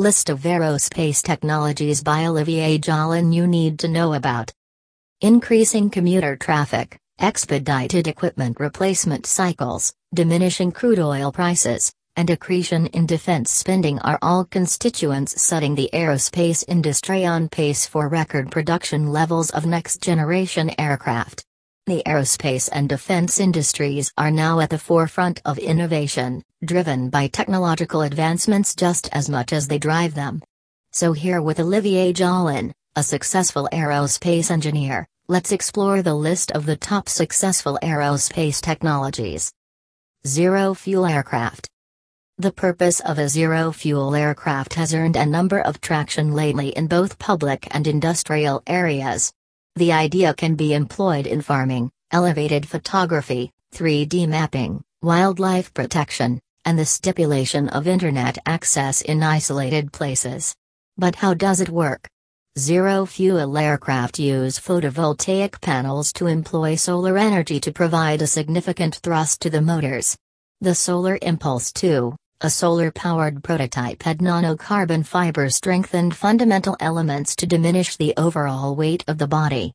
List of aerospace technologies by Olivier Jalin you need to know about. Increasing commuter traffic, expedited equipment replacement cycles, diminishing crude oil prices, and accretion in defense spending are all constituents setting the aerospace industry on pace for record production levels of next generation aircraft. The aerospace and defense industries are now at the forefront of innovation, driven by technological advancements just as much as they drive them. So, here with Olivier Jalin, a successful aerospace engineer, let's explore the list of the top successful aerospace technologies. Zero fuel aircraft. The purpose of a zero fuel aircraft has earned a number of traction lately in both public and industrial areas. The idea can be employed in farming, elevated photography, 3D mapping, wildlife protection, and the stipulation of internet access in isolated places. But how does it work? Zero fuel aircraft use photovoltaic panels to employ solar energy to provide a significant thrust to the motors. The Solar Impulse 2, a solar powered prototype had nanocarbon fiber strengthened fundamental elements to diminish the overall weight of the body.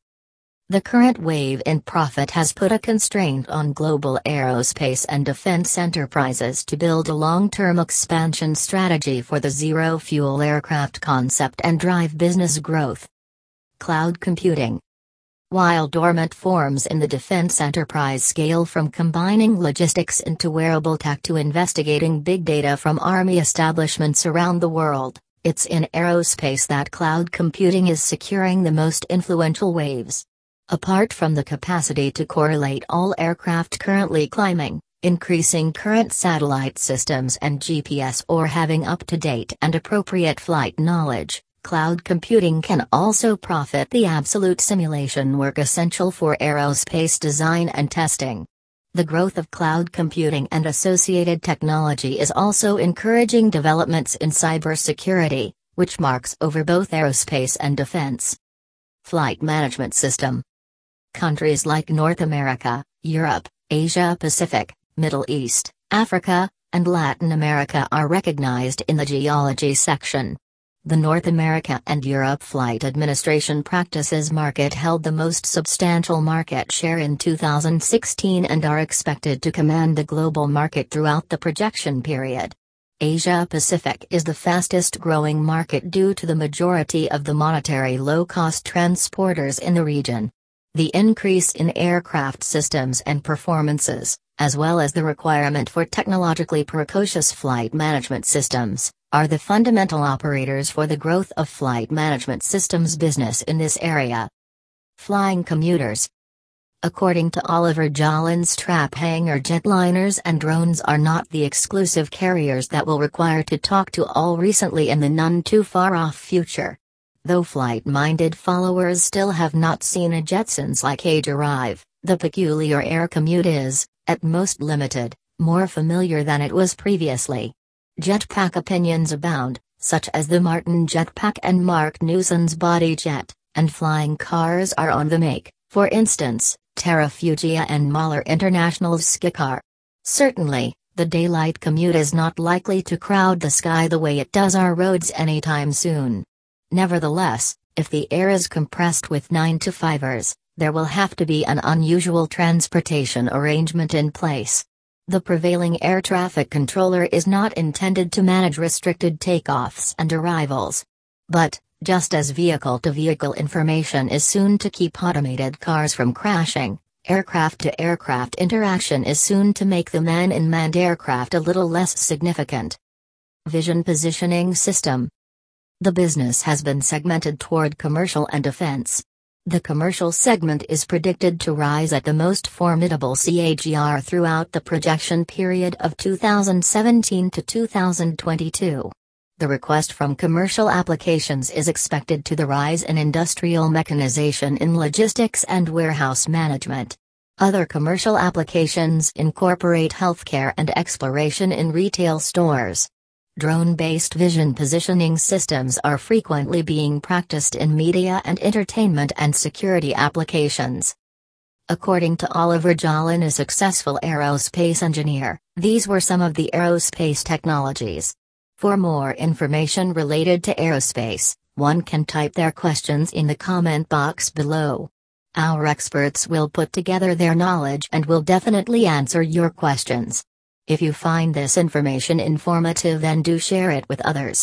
The current wave in profit has put a constraint on global aerospace and defense enterprises to build a long term expansion strategy for the zero fuel aircraft concept and drive business growth. Cloud computing. While dormant forms in the defense enterprise scale from combining logistics into wearable tech to investigating big data from army establishments around the world, it's in aerospace that cloud computing is securing the most influential waves. Apart from the capacity to correlate all aircraft currently climbing, increasing current satellite systems and GPS or having up to date and appropriate flight knowledge, Cloud computing can also profit the absolute simulation work essential for aerospace design and testing. The growth of cloud computing and associated technology is also encouraging developments in cybersecurity, which marks over both aerospace and defense. Flight Management System Countries like North America, Europe, Asia Pacific, Middle East, Africa, and Latin America are recognized in the geology section. The North America and Europe Flight Administration Practices market held the most substantial market share in 2016 and are expected to command the global market throughout the projection period. Asia Pacific is the fastest growing market due to the majority of the monetary low cost transporters in the region. The increase in aircraft systems and performances, as well as the requirement for technologically precocious flight management systems, are the fundamental operators for the growth of flight management systems business in this area. Flying commuters. According to Oliver Jalin's trap hangar jetliners and drones are not the exclusive carriers that will require to talk to all recently in the none too far off future. Though flight minded followers still have not seen a Jetsons like age arrive, the peculiar air commute is, at most limited, more familiar than it was previously. Jetpack opinions abound, such as the Martin jetpack and Mark Newson's body jet, and flying cars are on the make, for instance, Terrafugia and Moller International's Skycar. Certainly, the daylight commute is not likely to crowd the sky the way it does our roads anytime soon. Nevertheless, if the air is compressed with 9 to 5ers, there will have to be an unusual transportation arrangement in place. The prevailing air traffic controller is not intended to manage restricted takeoffs and arrivals. But, just as vehicle to vehicle information is soon to keep automated cars from crashing, aircraft to aircraft interaction is soon to make the man in manned aircraft a little less significant. Vision Positioning System The business has been segmented toward commercial and defense. The commercial segment is predicted to rise at the most formidable CAGR throughout the projection period of 2017 to 2022. The request from commercial applications is expected to the rise in industrial mechanization in logistics and warehouse management. Other commercial applications incorporate healthcare and exploration in retail stores. Drone based vision positioning systems are frequently being practiced in media and entertainment and security applications. According to Oliver Jolin, a successful aerospace engineer, these were some of the aerospace technologies. For more information related to aerospace, one can type their questions in the comment box below. Our experts will put together their knowledge and will definitely answer your questions. If you find this information informative then do share it with others.